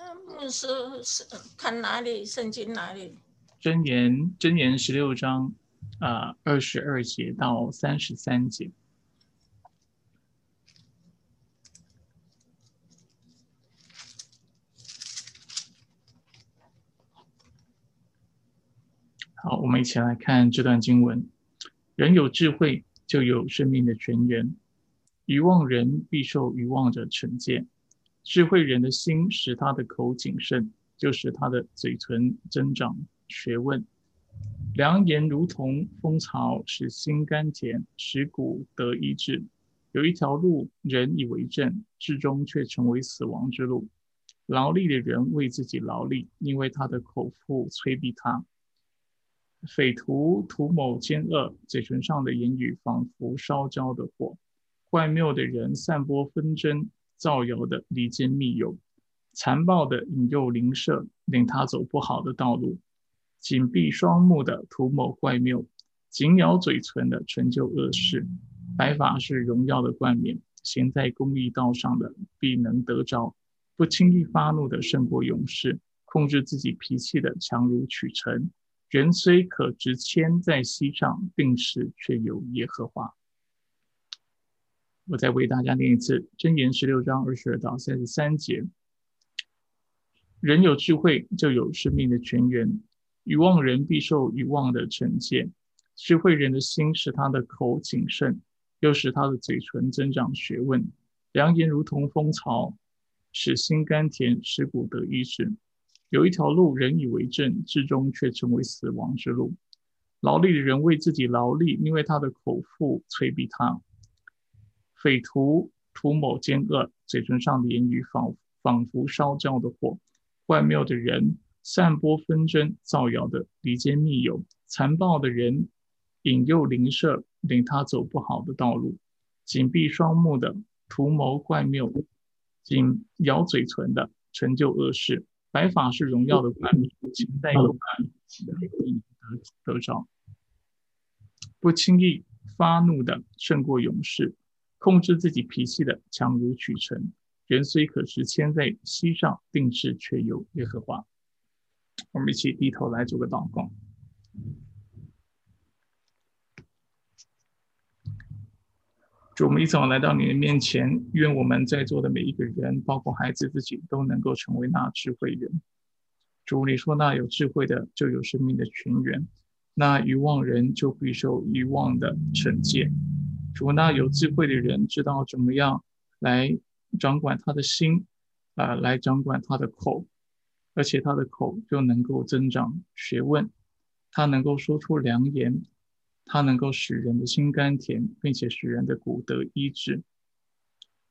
嗯，是是看哪里圣经哪里？箴言箴言十六章啊二十二节到三十三节。好，我们一起来看这段经文：人有智慧，就有生命的泉源；愚妄人必受愚妄者惩戒。智慧人的心使他的口谨慎，就使他的嘴唇增长学问。良言如同蜂巢，使心甘甜，使骨得医治。有一条路，人以为正，至终却成为死亡之路。劳力的人为自己劳力，因为他的口腹催逼他。匪徒图谋奸恶，嘴唇上的言语仿佛烧焦的火。坏谬的人散播纷争，造谣的离间密友，残暴的引诱邻舍，令他走不好的道路。紧闭双目的图谋怪谬，紧咬嘴唇的成就恶事。白发是荣耀的冠冕，行在公义道上的必能得着。不轻易发怒的胜过勇士，控制自己脾气的强如取成。人虽可执铅在膝上，病时却有耶和华。我再为大家念一次《箴言》十六章二十二到三十三节：人有智慧，就有生命的泉源；愚妄人必受愚妄的惩戒。智慧人的心使他的口谨慎，又使他的嘴唇增长学问。良言如同蜂巢，使心甘甜，使骨得医治。有一条路，人以为正，至终却成为死亡之路。劳力的人为自己劳力，因为他的口腹催逼他。匪徒图谋奸恶，嘴唇上的言语仿仿佛烧焦的火。怪谬的人散播纷争，造谣的离间密友，残暴的人引诱邻舍，令他走不好的道路。紧闭双目的图谋怪谬，紧咬嘴唇的成就恶事。白发是荣耀的冠冕，请带有得得着。不轻易发怒的胜过勇士，控制自己脾气的强如取成。人虽可是牵在膝上，定是却有耶和华。我们一起低头来做个祷告。主，我们一早来到你的面前，愿我们在座的每一个人，包括孩子自己，都能够成为那智慧人。主，你说那有智慧的就有生命的泉源，那愚妄人就必受愚妄的惩戒。主，那有智慧的人知道怎么样来掌管他的心，啊，来掌管他的口，而且他的口就能够增长学问，他能够说出良言。他能够使人的心甘甜，并且使人的骨得医治。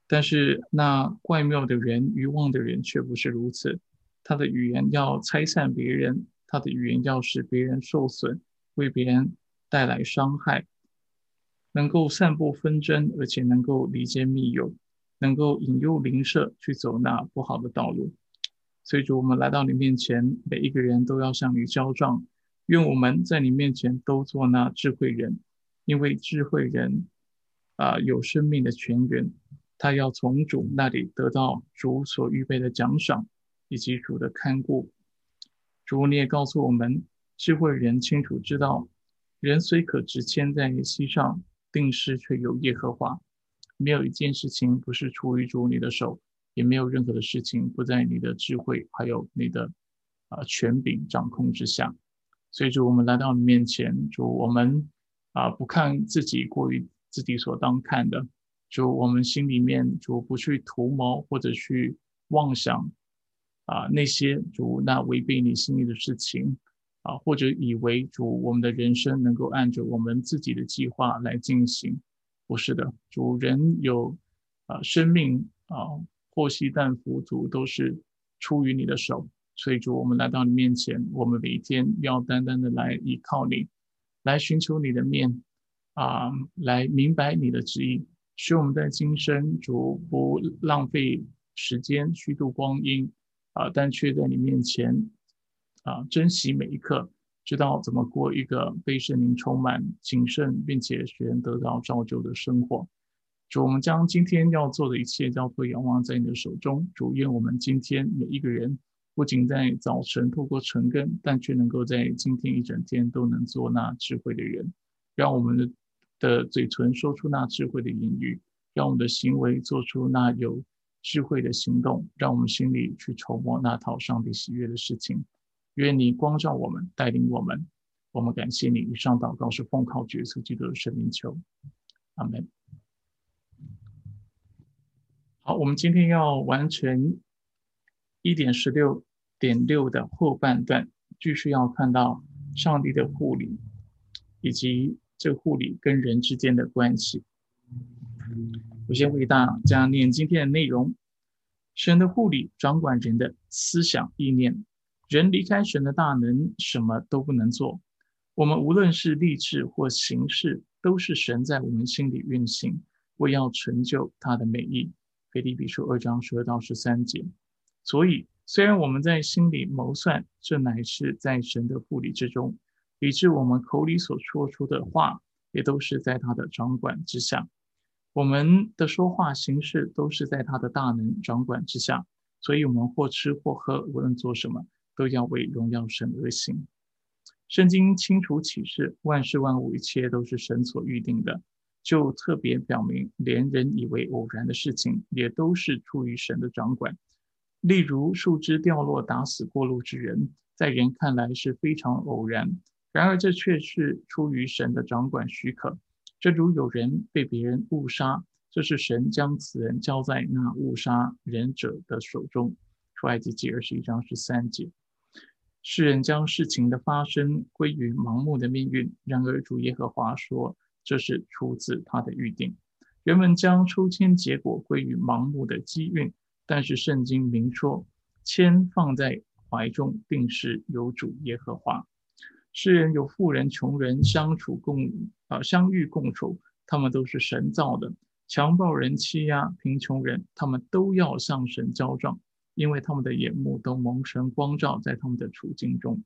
但是那怪谬的人、愚妄的人却不是如此。他的语言要拆散别人，他的语言要使别人受损，为别人带来伤害，能够散布纷争，而且能够离间密友，能够引诱邻舍去走那不好的道路。所以，主我们来到你面前，每一个人都要向你交账。愿我们在你面前都做那智慧人，因为智慧人啊有生命的泉源，他要从主那里得到主所预备的奖赏以及主的看顾。主，你也告诉我们，智慧人清楚知道，人虽可执牵在你膝上，定是却有耶和华。没有一件事情不是出于主你的手，也没有任何的事情不在你的智慧还有你的啊权柄掌控之下。所以，主我们来到你面前，主我们啊不看自己过于自己所当看的，主我们心里面主不去图谋或者去妄想啊那些主那违背你心意的事情啊，或者以为主我们的人生能够按着我们自己的计划来进行，不是的，主人有啊生命啊祸兮但福，主都是出于你的手。所以，主，我们来到你面前，我们每一天要单单的来依靠你，来寻求你的面，啊，来明白你的旨意，使我们在今生主不浪费时间虚度光阴，啊，但却在你面前，啊，珍惜每一刻，知道怎么过一个被圣灵充满、谨慎并且使人得到造就的生活。主，我们将今天要做的一切交托仰望在你的手中。主，愿我们今天每一个人，不仅在早晨透过晨更，但却能够在今天一整天都能做那智慧的人，让我们的的嘴唇说出那智慧的言语，让我们的行为做出那有智慧的行动，让我们心里去筹谋那讨上帝喜悦的事情。愿你光照我们，带领我们。我们感谢你。以上祷告是奉靠角色基督的生命求，阿门。好，我们今天要完成一点十六点六的后半段，继续要看到上帝的护理，以及这护理跟人之间的关系。我先为大家念今天的内容：神的护理掌管人的思想意念，人离开神的大能，什么都不能做。我们无论是立志或行事，都是神在我们心里运行，为要成就他的美意。腓立比书二章十二到十三节，所以虽然我们在心里谋算，这乃是在神的护理之中，以致我们口里所说出的话，也都是在他的掌管之下。我们的说话行事都是在他的大能掌管之下，所以我们或吃或喝，无论做什么，都要为荣耀神而行。圣经清楚启示，万事万物一切都是神所预定的。就特别表明，连人以为偶然的事情，也都是出于神的掌管。例如树枝掉落打死过路之人，在人看来是非常偶然，然而这却是出于神的掌管许可。正如有人被别人误杀，这是神将此人交在那误杀人者的手中。出埃及记二十一章十三节，世人将事情的发生归于盲目的命运，然而主耶和华说。这是出自他的预定。人们将抽签结果归于盲目的机运，但是圣经明说，签放在怀中，定是有主耶和华。世人有富人、穷人相处共啊相遇共处，他们都是神造的。强暴人、欺压贫穷人，他们都要向神交账，因为他们的眼目都蒙神光照在他们的处境中。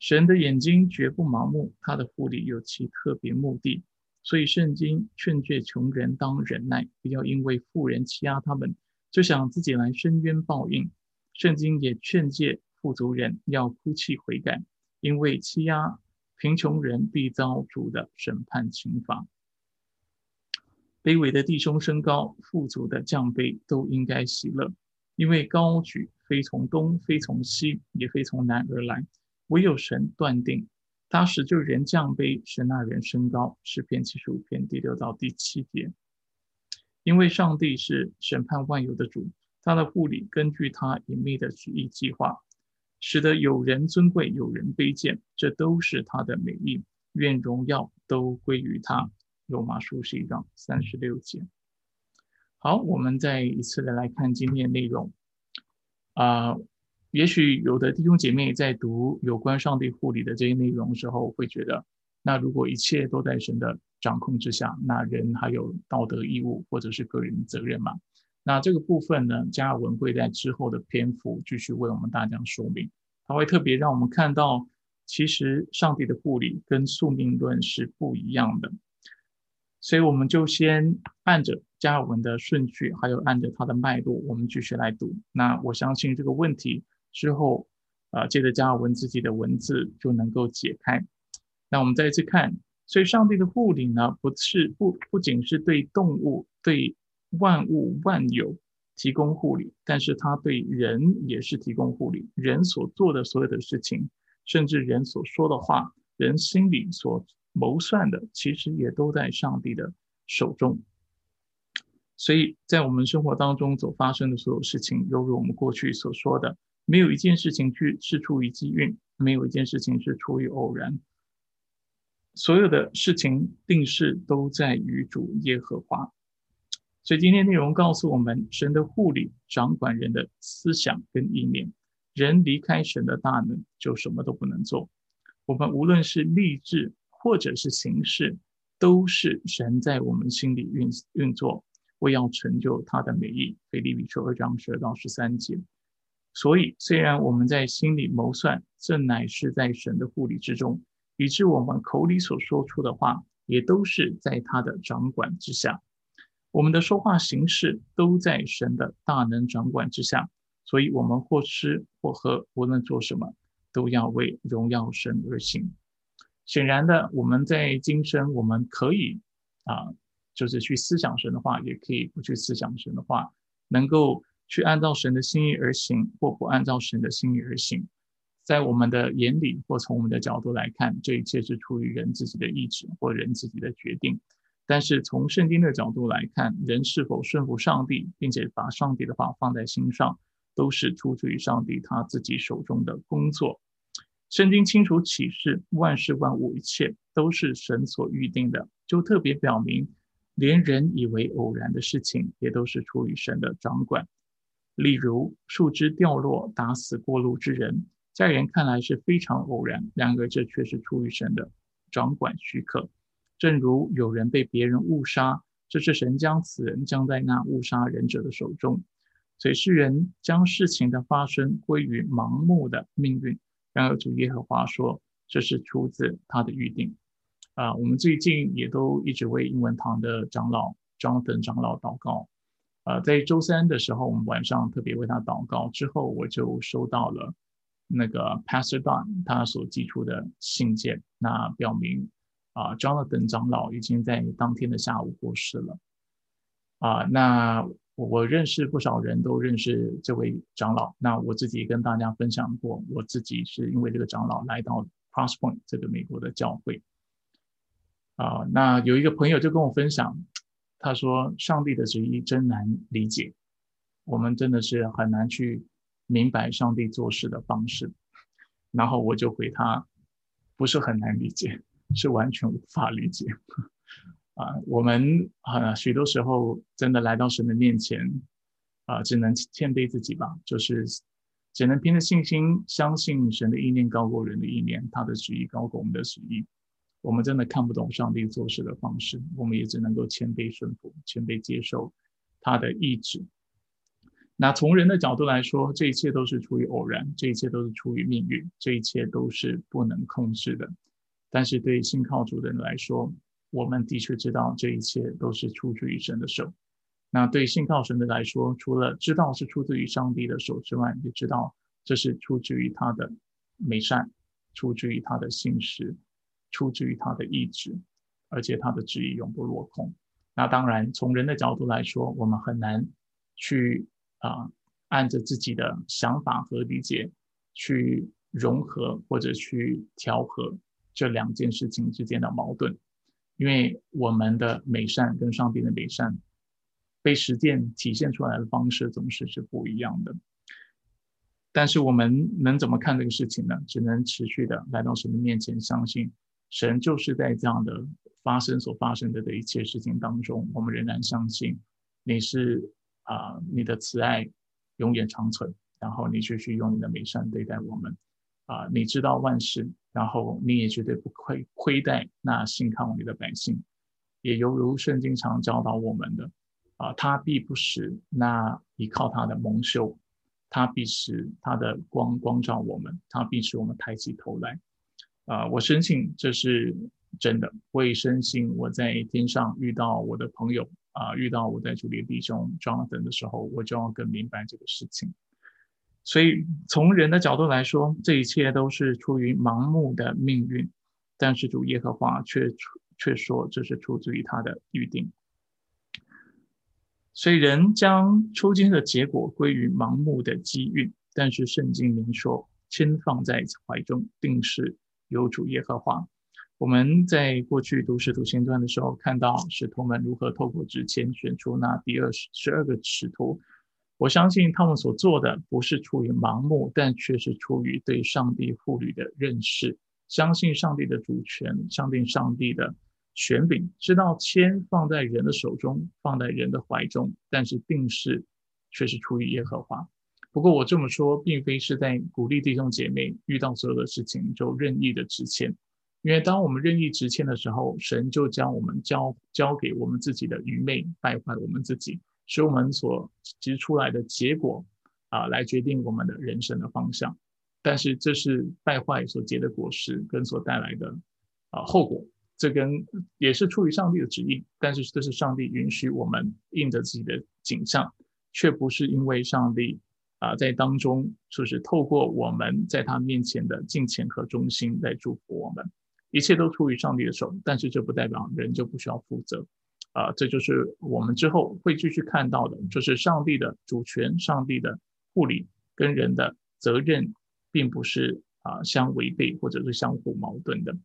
神的眼睛绝不盲目，他的护理有其特别目的，所以圣经劝诫穷人当忍耐，不要因为富人欺压他们，就想自己来伸冤报应。圣经也劝诫富足人要哭泣悔改，因为欺压贫穷人必遭主的审判刑罚。卑微的弟兄升高，富足的降卑，都应该喜乐，因为高举非从东，非从西，也非从南而来。唯有神断定，他使就人降卑，使那人升高。诗篇七十五篇第六到第七节。因为上帝是审判万有的主，他的护理根据他隐秘的旨意计划，使得有人尊贵，有人卑贱，这都是他的美意。愿荣耀都归于他。罗马书十一章三十六节。好，我们再一次的来看今天的内容啊。也许有的弟兄姐妹在读有关上帝护理的这些内容时候，会觉得，那如果一切都在神的掌控之下，那人还有道德义务或者是个人责任吗？那这个部分呢，加尔文会在之后的篇幅继续为我们大家说明，他会特别让我们看到，其实上帝的护理跟宿命论是不一样的。所以我们就先按着加尔文的顺序，还有按着他的脉络，我们继续来读。那我相信这个问题。之后，啊，借着加尔文自己的文字就能够解开。那我们再一次看，所以上帝的护理呢，不是不不仅是对动物、对万物万有提供护理，但是他对人也是提供护理。人所做的所有的事情，甚至人所说的话，人心里所谋算的，其实也都在上帝的手中。所以在我们生活当中所发生的所有事情，犹如我们过去所说的。没有一件事情去是出于机运，没有一件事情是出于偶然。所有的事情定势都在于主耶和华。所以今天内容告诉我们，神的护理掌管人的思想跟意念。人离开神的大能，就什么都不能做。我们无论是立志或者是行事，都是神在我们心里运运作，为要成就他的美意。腓立比书二章十二到十三节。所以，虽然我们在心里谋算，这乃是在神的护理之中，以致我们口里所说出的话，也都是在他的掌管之下。我们的说话形式都在神的大能掌管之下，所以我们或吃或喝，无论做什么，都要为荣耀神而行。显然的，我们在今生，我们可以啊，就是去思想神的话，也可以不去思想神的话，能够去按照神的心意而行，或不按照神的心意而行。在我们的眼里，或从我们的角度来看，这一切是出于人自己的意志或人自己的决定。但是从圣经的角度来看，人是否顺服上帝，并且把上帝的话放在心上，都是出自于上帝他自己手中的工作。圣经清楚启示，万事万物一切都是神所预定的，就特别表明，连人以为偶然的事情，也都是出于神的掌管。例如树枝掉落打死过路之人，在人看来是非常偶然，然而这却是出于神的掌管许可。正如有人被别人误杀，这是神将此人将在那误杀人者的手中，所以世人将事情的发生归于盲目的命运。然而主耶和华说，这是出自他的预定。啊，我们最近也都一直为英文堂的长老 Jonathan 长老祷告。呃，在周三的时候，我们晚上特别为他祷告。之后我就收到了那个 Pastor Don 他所寄出的信件，那表明啊，Jonathan 长老已经在当天的下午过世了。啊，那。我认识不少人都认识这位长老，那我自己跟大家分享过，我自己是因为这个长老来到 Crosspoint 这个美国的教会，啊，那有一个朋友就跟我分享，他说上帝的旨意真难理解，我们真的是很难去明白上帝做事的方式，然后我就回他，不是很难理解，是完全无法理解。啊，我们啊，许多时候真的来到神的面前，啊，只能谦卑自己吧，就是只能凭着信心相信神的意念高过人的意念，他的旨意高过我们的旨意。我们真的看不懂上帝做事的方式，我们也只能够谦卑顺服，谦卑接受他的意志。那从人的角度来说，这一切都是出于偶然，这一切都是出于命运，这一切都是不能控制的。但是对信靠主的人来说，我们的确知道这一切都是出自于神的手。那对信靠神的来说，除了知道是出自于上帝的手之外，也知道这是出自于他的美善，出自于他的信实，出自于他的意志，而且他的旨意永不落空。那当然，从人的角度来说，我们很难去啊按着自己的想法和理解去融合或者去调和这两件事情之间的矛盾。因为我们的美善跟上帝的美善被实践体现出来的方式总是是不一样的，但是我们能怎么看这个事情呢？只能持续的来到神的面前，相信神就是在这样的发生所发生的的一切事情当中，我们仍然相信你是啊，你的慈爱永远长存，然后你继续用你的美善对待我们啊，你知道万事。然后你也绝对不会亏待那信靠你的百姓，也犹如圣经常教导我们的，啊，他必不使那依靠他的蒙羞，他必使他的光光照我们，他必使我们抬起头来，啊，我深信这是真的，我也深信我在天上遇到我的朋友，啊，遇到我在主里弟兄 Jonathan 的时候，我就要更明白这个事情。所以，从人的角度来说，这一切都是出于盲目的命运，但是主耶和华却却说这是出自于他的预定。所以，人将出今的结果归于盲目的机运，但是圣经明说，先放在怀中，定是有主耶和华。我们在过去读使徒行传的时候，看到使徒们如何透过之前选出那第二十十二个使徒。我相信他们所做的不是出于盲目，但却是出于对上帝赋予的认识，相信上帝的主权，相信上帝的权柄，知道签放在人的手中，放在人的怀中，但是定是却是出于耶和华。不过我这么说，并非是在鼓励弟兄姐妹遇到所有的事情就任意的执签，因为当我们任意执签的时候，神就将我们交交给我们自己的愚昧，败坏我们自己。使我们所结出来的结果啊，来决定我们的人生的方向。但是这是败坏所结的果实跟所带来的啊后果，这跟也是出于上帝的旨意，但是这是上帝允许我们印着自己的景象，却不是因为上帝啊在当中就是透过我们在他面前的敬虔和忠心来祝福我们，一切都出于上帝的手，但是这不代表人就不需要负责，啊，这就是我们之后会继续看到的，就是上帝的主权、上帝的护理跟人的责任，并不是啊相违背或者是相互矛盾的。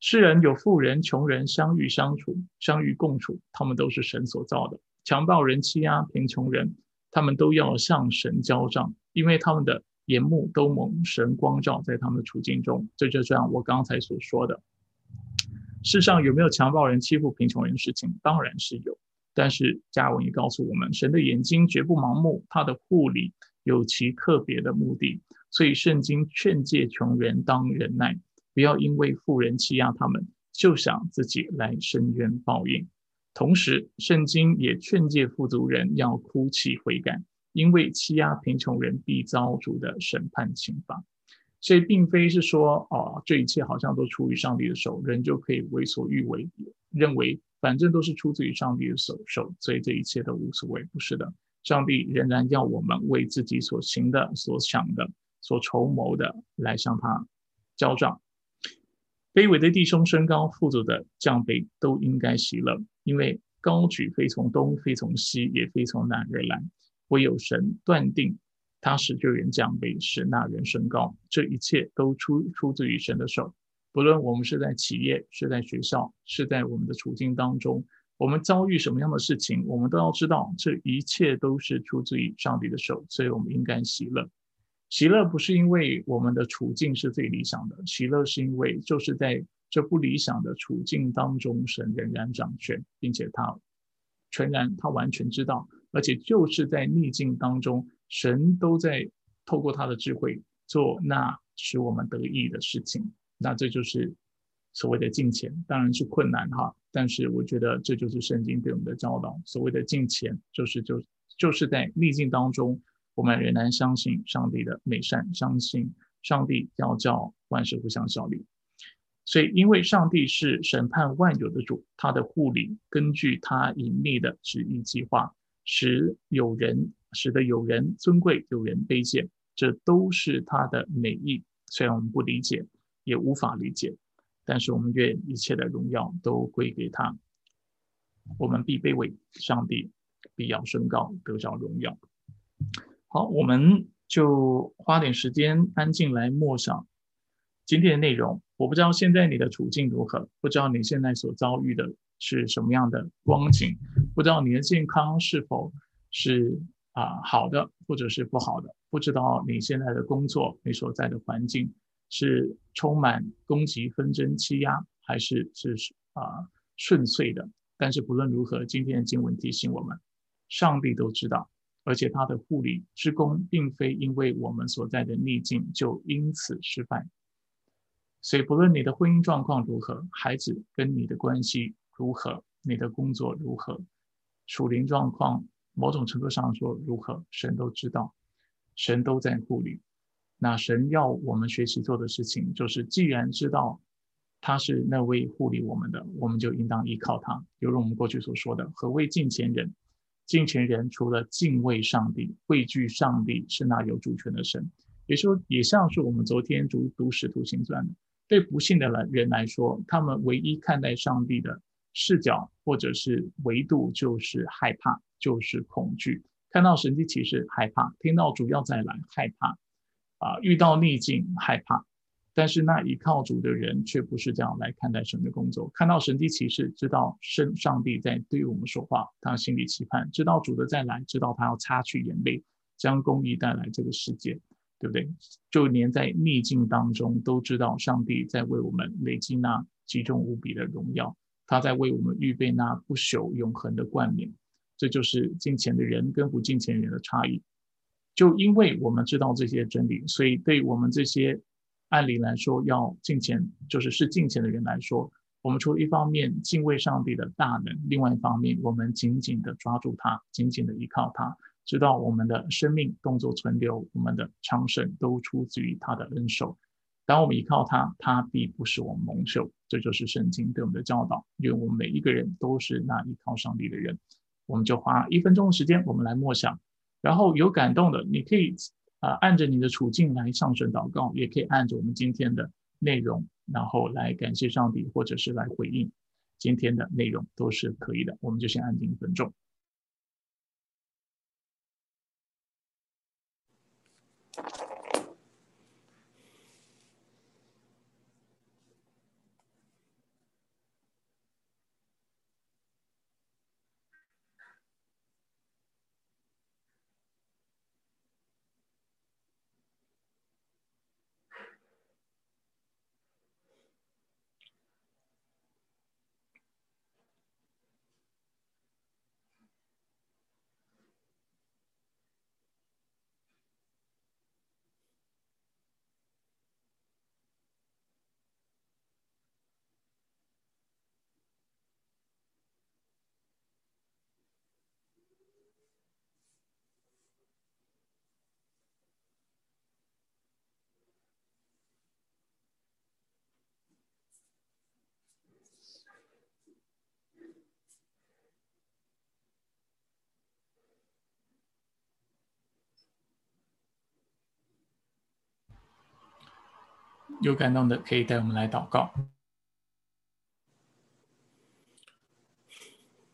世人有富人、穷人相遇相处、相遇共处，他们都是神所造的。强暴人、欺压贫穷人，他们都要向神交账，因为他们的眼目都蒙神光照，在他们的处境中。这就像我刚才所说的，世上有没有强暴人、欺负贫穷人的事情？当然是有。但是加文也告诉我们，神的眼睛绝不盲目，他的护理有其特别的目的。所以圣经劝诫穷人当忍耐。不要因为富人欺压他们，就想自己来伸冤报应。同时，圣经也劝诫富足人要哭泣悔改，因为欺压贫穷人必遭主的审判刑罚。所以，并非是说哦，这一切好像都出于上帝的手，人就可以为所欲为，认为反正都是出自于上帝的手手，所以这一切都无所谓。不是的，上帝仍然要我们为自己所行的、所想的、所筹谋的来向他交账。卑微的弟兄升高，富足的降卑，都应该喜乐，因为高举非从东，非从西，也非从南而来。唯有神断定，他使这人降卑，使那人升高。这一切都出出自于神的手。不论我们是在企业，是在学校，是在我们的处境当中，我们遭遇什么样的事情，我们都要知道，这一切都是出自于上帝的手，所以我们应该喜乐。喜乐不是因为我们的处境是最理想的，喜乐是因为就是在这不理想的处境当中，神仍然掌权，并且他全然他完全知道，而且就是在逆境当中，神都在透过他的智慧做那使我们得意的事情。那这就是所谓的敬虔，当然是困难哈，但是我觉得这就是圣经对我们的教导。所谓的敬虔，就是就就是在逆境当中。我们仍然相信上帝的美善，相信上帝要叫万事互相效力。所以，因为上帝是审判万有的主，他的护理根据他隐秘的旨意计划，使有人使得有人尊贵，有人卑贱，这都是他的美意。虽然我们不理解，也无法理解，但是我们愿一切的荣耀都归给他。我们必卑微，上帝必要升高，得着荣耀。好，我们就花点时间安静来默想今天的内容。我不知道现在你的处境如何，不知道你现在所遭遇的是什么样的光景，不知道你的健康是否是啊好的，或者是不好的，不知道你现在的工作，你所在的环境是充满攻击、纷争、欺压，还是是啊顺遂的。但是不论如何，今天的经文提醒我们，上帝都知道。而且他的护理之功，并非因为我们所在的逆境就因此失败。所以，不论你的婚姻状况如何，孩子跟你的关系如何，你的工作如何，属灵状况某种程度上说如何，神都知道，神都在护理。那神要我们学习做的事情，就是既然知道他是那位护理我们的，我们就应当依靠他。犹如我们过去所说的，何谓近前人？敬虔人除了敬畏上帝、畏惧上帝，是那有主权的神。也说，也像是我们昨天读读使徒行传的，对不幸的人人来说，他们唯一看待上帝的视角或者是维度，就是害怕，就是恐惧。看到神迹启示害怕，听到主要再来害怕，啊，遇到逆境害怕。但是那依靠主的人却不是这样来看待神的工作。看到神的启示，知道神上帝在对我们说话，他心里期盼，知道主的再来，知道他要擦去眼泪，将公义带来这个世界，对不对？就连在逆境当中，都知道上帝在为我们累积那极重无比的荣耀，他在为我们预备那不朽永恒的冠冕。这就是金钱的人跟不金钱人的差异。就因为我们知道这些真理，所以对我们这些。按理来说，要敬虔，就是是敬虔的人来说，我们除了一方面敬畏上帝的大能，另外一方面，我们紧紧的抓住他，紧紧的依靠他，知道我们的生命、动作、存留、我们的昌盛都出自于他的恩手。当我们依靠他，他必不使我们蒙羞。这就是圣经对我们的教导。愿我们每一个人都是那依靠上帝的人。我们就花一分钟的时间，我们来默想。然后有感动的，你可以啊按着你的处境来上神祷告，也可以按着我们今天的内容，然后来感谢上帝，或者是来回应今天的内容，都是可以的。我们就先安静一分钟。有感动的，可以带我们来祷告。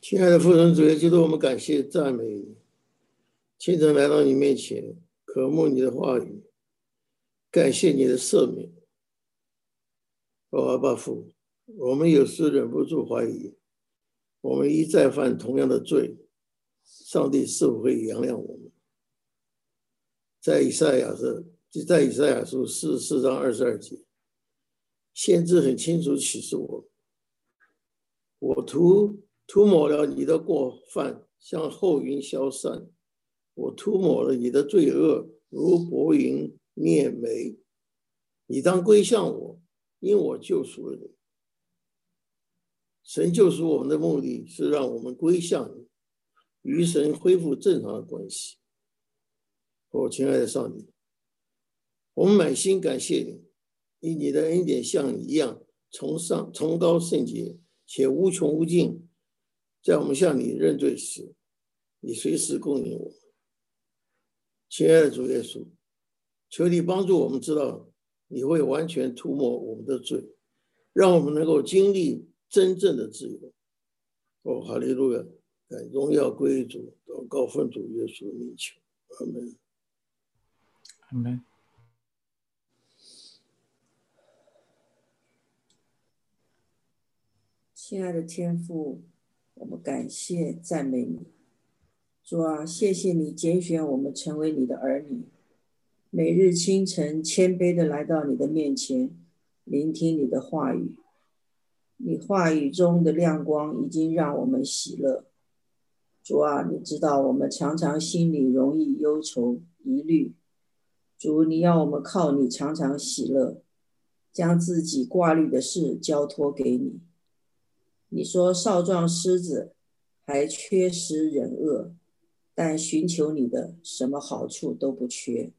亲爱的父神主耶稣，我们感谢赞美你，清晨来到你面前，渴慕你的话语，感谢你的赦免。阿爸父，我们有时忍不住怀疑，我们一再犯同样的罪，上帝是否会原谅我们？在以赛亚的就。在以赛亚书四四章二十二节，先知很清楚启示我：我涂涂抹了你的过犯，像后云消散；我涂抹了你的罪恶，如薄云灭没。你当归向我，因我救赎了你。神救赎我们的目的是让我们归向你，与神恢复正常的关系。我亲爱的上帝。我们满心感谢你，以你的恩典像你一样崇上、崇高、圣洁且无穷无尽。在我们向你认罪时，你随时供应我。亲爱的主耶稣，求你帮助我们知道你会完全涂抹我们的罪，让我们能够经历真正的自由。哦，哈利路亚！感荣耀归主，祷告奉主耶稣的名求，阿门。阿门。亲爱的天父，我们感谢赞美你，主啊，谢谢你拣选我们成为你的儿女，每日清晨谦卑的来到你的面前，聆听你的话语。你话语中的亮光已经让我们喜乐。主啊，你知道我们常常心里容易忧愁疑虑，主，你要我们靠你常常喜乐，将自己挂虑的事交托给你。你说少壮狮子还缺失忍恶，但寻求你的什么好处都不缺。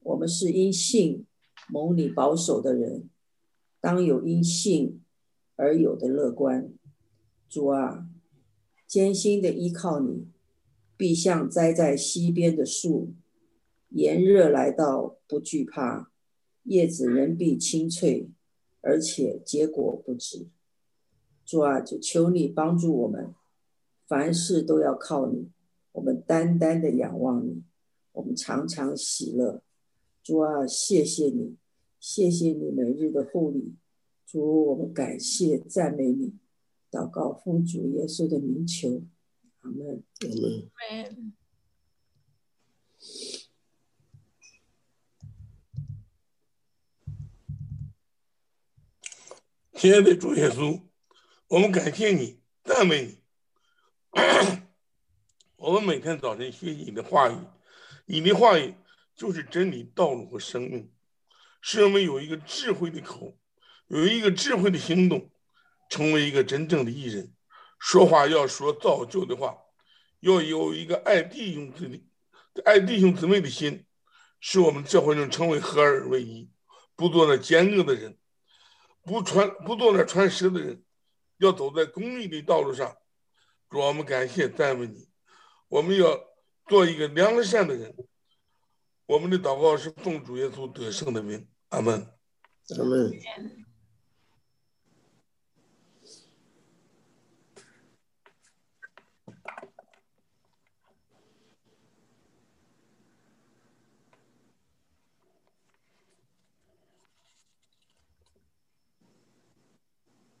我们是因信蒙你保守的人，当有因信而有的乐观。主啊，艰辛的依靠你，必像栽在溪边的树，炎热来到不惧怕，叶子仍必青翠，而且结果不止。主啊，就求你帮助我们，凡事都要靠你。我们单单的仰望你，我们常常喜乐。主啊，谢谢你，谢谢你每日的护理。主，我们感谢赞美你，祷告奉主耶稣的名求，阿门。阿门。亲爱的主耶稣。我们感谢你，赞美你。我们每天早晨学习你的话语，你的话语就是真理、道路和生命，使我们有一个智慧的口，有一个智慧的行动，成为一个真正的艺人。说话要说造就的话，要有一个爱弟兄姊妹、爱弟兄姊妹的心，使我们教会能成为合而为一，不做那奸恶的人，不传不做那传舌的人，要走在公益的道路上。主，我们感谢赞美你，我们要做一个良善的人。我们的祷告是奉主耶稣得胜的名，阿门，阿门。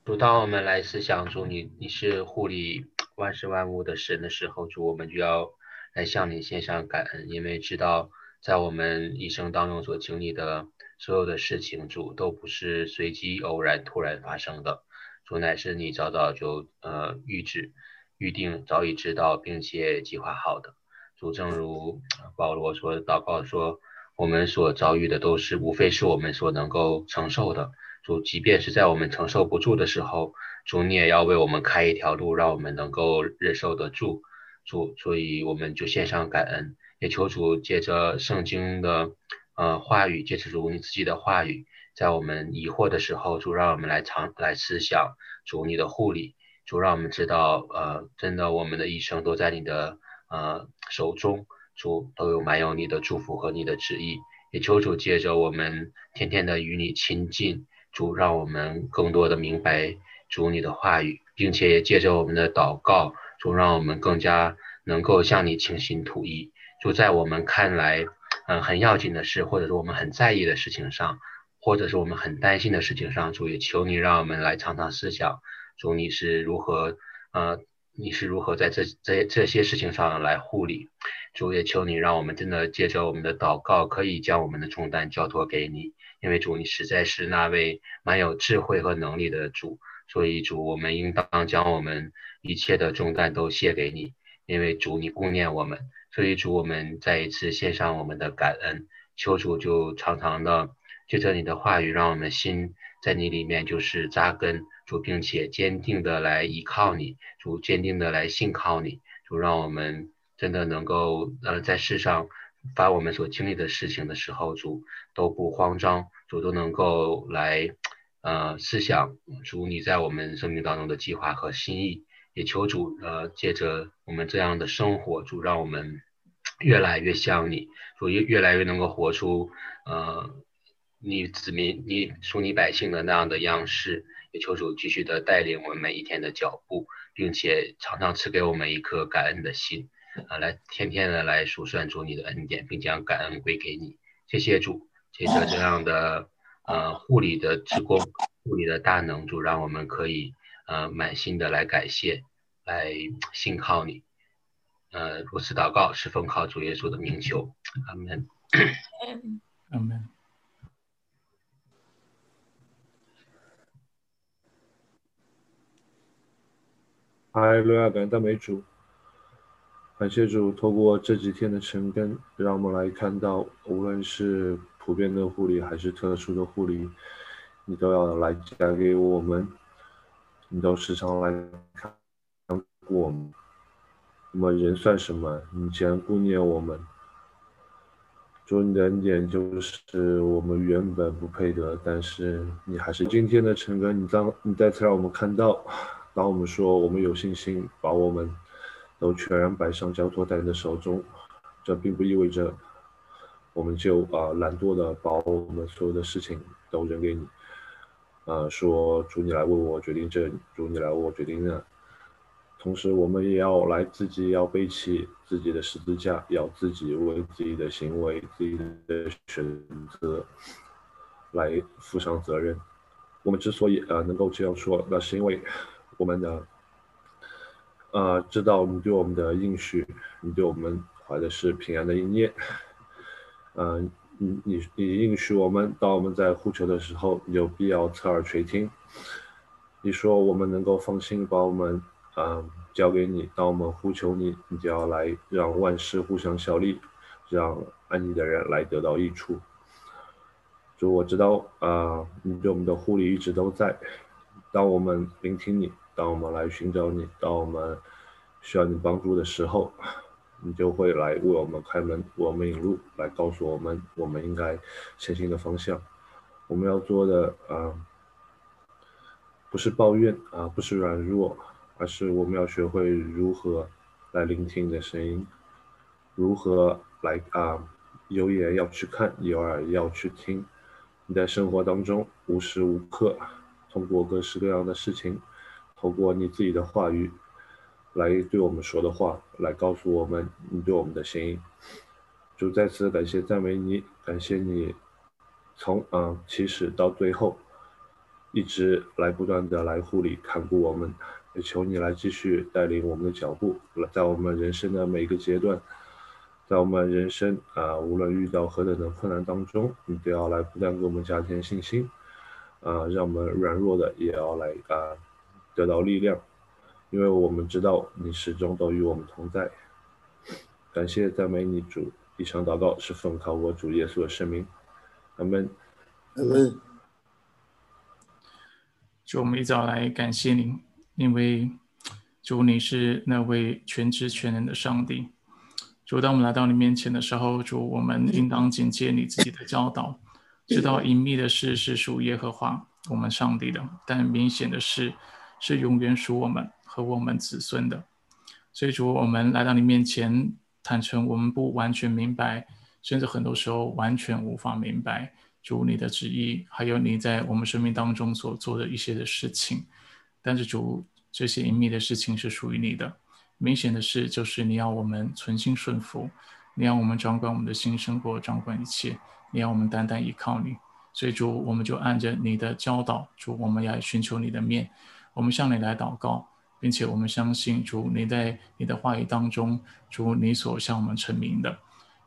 主，当我们来思想主你你是护理万事万物的神的时候，主我们就要来向你献上感恩，因为知道在我们一生当中所经历的所有的事情，主都不是随机偶然突然发生的，主乃是你早早就呃预知、预定、早已知道并且计划好的。主，正如保罗说祷告说，我们所遭遇的都是无非是我们所能够承受的。主，即便是在我们承受不住的时候，主你也要为我们开一条路，让我们能够忍受得住。主，所以我们就献上感恩，也求主借着圣经的呃话语，借着主你自己的话语，在我们疑惑的时候，主让我们来尝来思想主你的护理，主让我们知道，呃，真的我们的一生都在你的呃手中，主都有满有你的祝福和你的旨意，也求主借着我们天天的与你亲近。主让我们更多的明白主你的话语，并且也借着我们的祷告，主让我们更加能够向你倾心吐意。就在我们看来，嗯，很要紧的事，或者是我们很在意的事情上，或者是我们很担心的事情上，主也求你让我们来常常思想，主你是如何，呃，你是如何在这这这些事情上来护理。主也求你让我们真的借着我们的祷告，可以将我们的重担交托给你。因为主，你实在是那位蛮有智慧和能力的主，所以主，我们应当将我们一切的重担都卸给你。因为主，你顾念我们，所以主，我们再一次献上我们的感恩。求主就常常的借着你的话语，让我们心在你里面就是扎根，主，并且坚定的来依靠你，主，坚定的来信靠你，主，让我们真的能够呃在世上。把我们所经历的事情的时候，主都不慌张，主都能够来，呃，思想主你在我们生命当中的计划和心意，也求主呃借着我们这样的生活，主让我们越来越像你，主越越来越能够活出呃你子民你属你百姓的那样的样式，也求主继续的带领我们每一天的脚步，并且常常赐给我们一颗感恩的心。啊，来天天的来数算主你的恩典，并将感恩归给你。谢谢主，借着这样的呃护理的职工，护理的大能，主让我们可以呃满心的来感谢，来信靠你。呃，如此祷告是奉靠主耶稣的名求，阿门。阿门。哈利路亚，感恩美主。感谢主，透过这几天的晨更，让我们来看到，无论是普遍的护理还是特殊的护理，你都要来加给我们，你都时常来看过我们。我们人算什么？你既然顾念我们，主你的恩典就是我们原本不配得，但是你还是今天的晨更，你当你再次让我们看到，当我们说我们有信心，把我们。都全然摆上交托在你的手中，这并不意味着我们就啊懒惰的把我们所有的事情都扔给你，啊说主你来为我决定这，主你来为我决定那。同时我们也要来自己要背起自己的十字架，要自己为自己的行为、自己的选择来负上责任。我们之所以呃能够这样说，那是因为我们的。啊，知道你对我们的应许，你对我们怀的是平安的意念。嗯，你你你应许我们，当我们在呼求的时候，有必要侧耳垂听。你说我们能够放心把我们嗯交给你，当我们呼求你，你就要来让万事互相效力，让爱你的人来得到益处。主，我知道啊，你对我们的护理一直都在。当我们聆听你。当我们来寻找你，当我们需要你帮助的时候，你就会来为我们开门，为我们引路，来告诉我们我们应该前行的方向。我们要做的啊，不是抱怨啊，不是软弱，而是我们要学会如何来聆听你的声音，如何来啊，有眼要去看，有耳要去听。你在生活当中无时无刻通过各式各样的事情，透过你自己的话语来对我们说的话，来告诉我们你对我们的心意。主再次感谢赞美你，感谢你。从啊起始到最后，一直来不断的来护理看顾我们，也求你来继续带领我们的脚步，来在我们人生的每一个阶段，在我们人生啊无论遇到何等的困难当中，你都要来不断给我们加添信心，啊让我们软弱的也要来啊得到力量，因为我们知道你始终都与我们同在。感谢赞美你主，一场祷告是奉靠我主耶稣的圣名。阿门，阿门。就，我们一早来感谢您，因为主你是那位全知全能的上帝。主，当我们来到你面前的时候，主，我们应当谨戒你自己的教导，知道隐秘的事是属耶和华我们上帝的，但明显的事是永远属我们和我们子孙的。所以，主，我们来到你面前，坦诚我们不完全明白。甚至很多时候完全无法明白主你的旨意，还有你在我们生命当中所做的一些的事情。但是主这些隐秘的事情是属于你的，明显的事就是你要我们存心顺服，你要我们掌管我们的新生活，掌管一切，你要我们单单依靠你。所以主，我们就按着你的教导，主我们要寻求你的面，我们向你来祷告，并且我们相信主你在你的话语当中，主你所向我们成名的。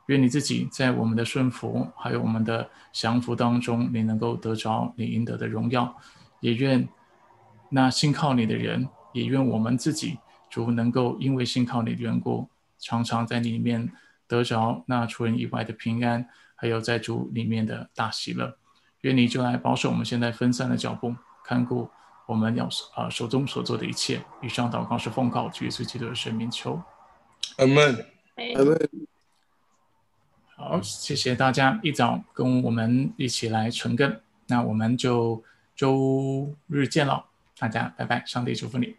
愿你自己在我们的顺服，还有我们的降服当中，你能够得着你应得的荣耀。也愿那信靠你的人，也愿我们自己主能够因为信靠你的缘故，常常在你里面得着那除人以外的平安，还有在主里面的大喜乐。愿你就来保守我们现在分散的脚步，看顾我们要啊手中所做的一切。以上祷告是奉告主耶稣基督的圣名求。阿门。阿门。好，谢谢大家一早跟我们一起来存根，那我们就周日见了，大家拜拜，上帝祝福你。